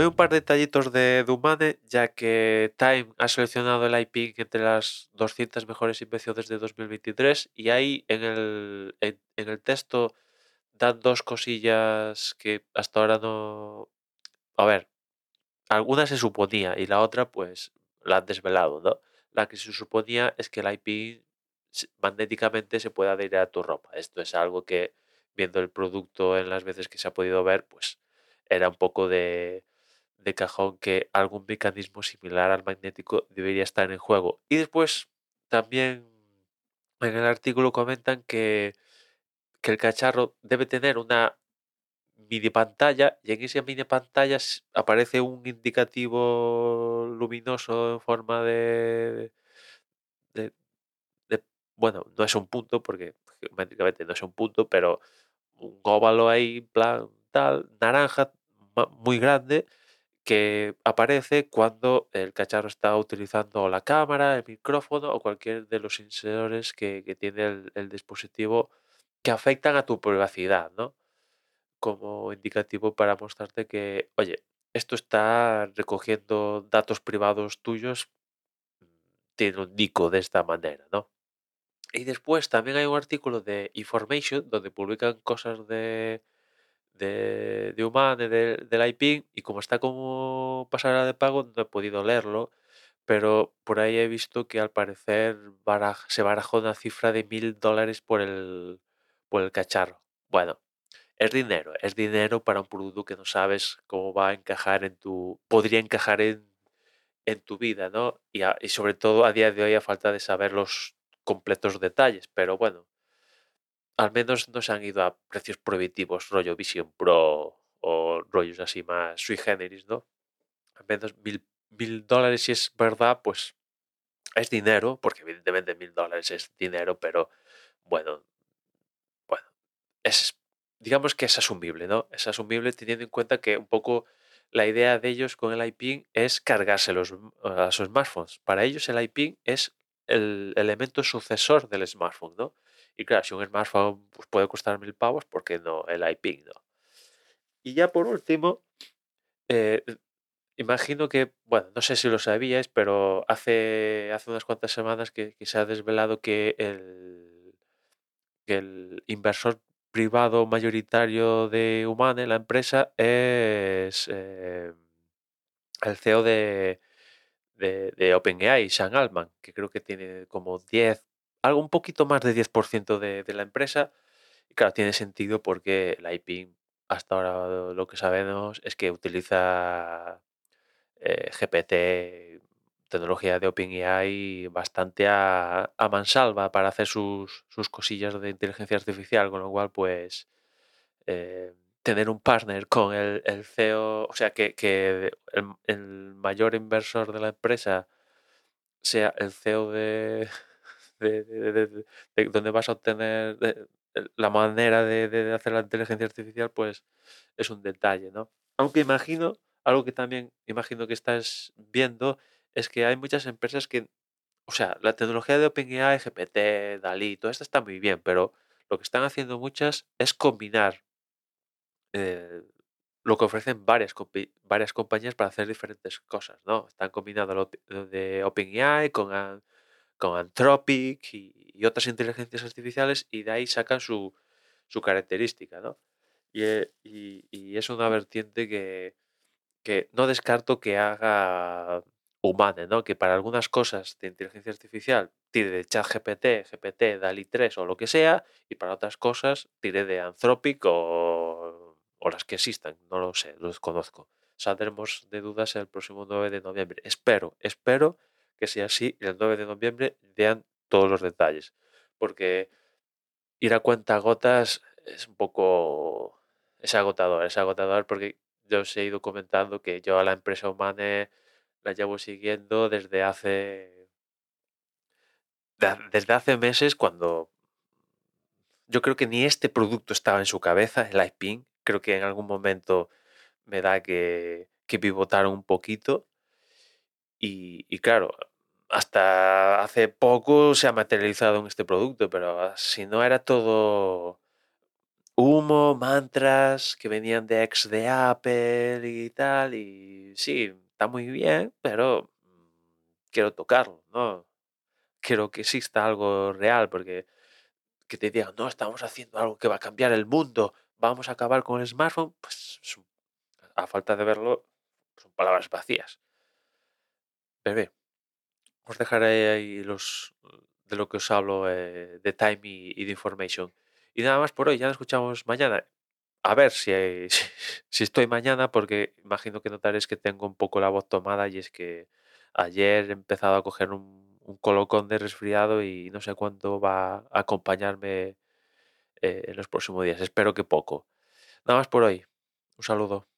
un par de detallitos de Dumane, ya que Time ha seleccionado el IP entre las 200 mejores invenciones de 2023 y ahí en el, en, el texto dan dos cosillas que hasta ahora no... A ver, alguna se suponía y la otra pues la han desvelado, ¿no? La que se suponía es que el IP magnéticamente se puede adherir a tu ropa. Esto es algo que viendo el producto en las veces que se ha podido ver, pues era un poco de, de cajón que algún mecanismo similar al magnético debería estar en juego. Y después también en el artículo comentan que, que el cacharro debe tener una mini pantalla y en esa mini pantalla aparece un indicativo luminoso en forma de, de, bueno, no es un punto porque geométricamente no es un punto, pero un óvalo ahí, plan tal, naranja, muy grande, que aparece cuando el cacharro está utilizando la cámara, el micrófono o cualquier de los sensores que, tiene el, dispositivo que afectan a tu privacidad, ¿no? Como indicativo para mostrarte que, oye, esto está recogiendo datos privados tuyos, mm, tiene un nico de esta manera, ¿no? Y después también hay un artículo de Information donde publican cosas de, de, de Human, del, del IP, y como está como pasará de pago, no he podido leerlo, pero por ahí he visto que al parecer se barajó una cifra de mil dólares por el, por el cacharro. Bueno, es dinero, es dinero para un producto que no sabes cómo va a encajar en tu, podría encajar en, en tu vida, ¿no? Y, y sobre todo a día de hoy a falta de saber los completos detalles, pero bueno, al menos no se han ido a precios prohibitivos, rollo Vision Pro o rollos así más sui generis, ¿no? Al menos mil, mil dólares, si es verdad, pues es dinero, porque evidentemente mil dólares es dinero, pero bueno, bueno, es, digamos que es asumible, ¿no? Es asumible teniendo en cuenta que un poco la idea de ellos con el IP es cargarse los, a sus smartphones. Para ellos el IP es el elemento sucesor del smartphone, ¿no? Y claro, si un smartphone pues, puede costar mil pavos, ¿por qué no el iPing, no? Y ya por último, eh, imagino que, bueno, no sé si lo sabíais, pero hace, hace unas cuantas semanas que, se ha desvelado que el, el inversor privado mayoritario de Humane, la empresa, es eh, el CEO de, de, de OpenAI, Sean Altman, que creo que tiene como 10, algo un poquito más de 10% de, de la empresa. Y claro, tiene sentido porque la IP, hasta ahora lo que sabemos es que utiliza eh, GPT, tecnología de OpenAI, bastante a, mansalva para hacer sus, sus, cosillas de inteligencia artificial, con lo cual, pues, eh, tener un partner con el, el CEO, o sea, que, que el, mayor inversor de la empresa sea el CEO de, de, de, donde vas a obtener la manera de, hacer la inteligencia artificial, pues es un detalle, ¿no? Aunque imagino, algo que también imagino que estás viendo, es que hay muchas empresas que, o sea, la tecnología de OpenAI, GPT, DALI, todo esto está muy bien, pero lo que están haciendo muchas es combinar eh, lo que ofrecen varias, varias compañías para hacer diferentes cosas, ¿no? Están combinando de OpenAI con, con Anthropic y, otras inteligencias artificiales y de ahí sacan su, su característica, ¿no? Y, eh, y, es una vertiente que, que no descarto que haga humana, ¿no? Que para algunas cosas de inteligencia artificial tire de ChatGPT, GPT, DALI 3 o lo que sea, y para otras cosas tire de Anthropic o o las que existan, no lo sé, lo desconozco. Saldremos de dudas el próximo 9 de noviembre. Espero, espero que sea así el 9 de noviembre vean todos los detalles, porque ir a cuenta gotas es un poco... es agotador, es agotador porque yo os he ido comentando que yo a la empresa humana la llevo siguiendo desde hace... desde hace meses cuando yo creo que ni este producto estaba en su cabeza, el iPing, creo que en algún momento me da que, que pivotaron un poquito. Y, claro, hasta hace poco se ha materializado en este producto, pero si no era todo humo, mantras que venían de ex de Apple y tal. Y sí, está muy bien, pero mm, quiero tocarlo, ¿no? Quiero que exista algo real, porque que te digan, no, estamos haciendo algo que va a cambiar el mundo, vamos a acabar con el smartphone, pues a falta de verlo, son palabras vacías. Bebé, os dejaré ahí los de lo que os hablo eh, de Time y, de Information. Y nada más por hoy, ya nos escuchamos mañana. A ver si, si estoy mañana, porque imagino que notaréis que tengo un poco la voz tomada y es que ayer he empezado a coger un, un colocón de resfriado y no sé cuánto va a acompañarme eh, en los próximos días. Espero que poco. Nada más por hoy. Un saludo.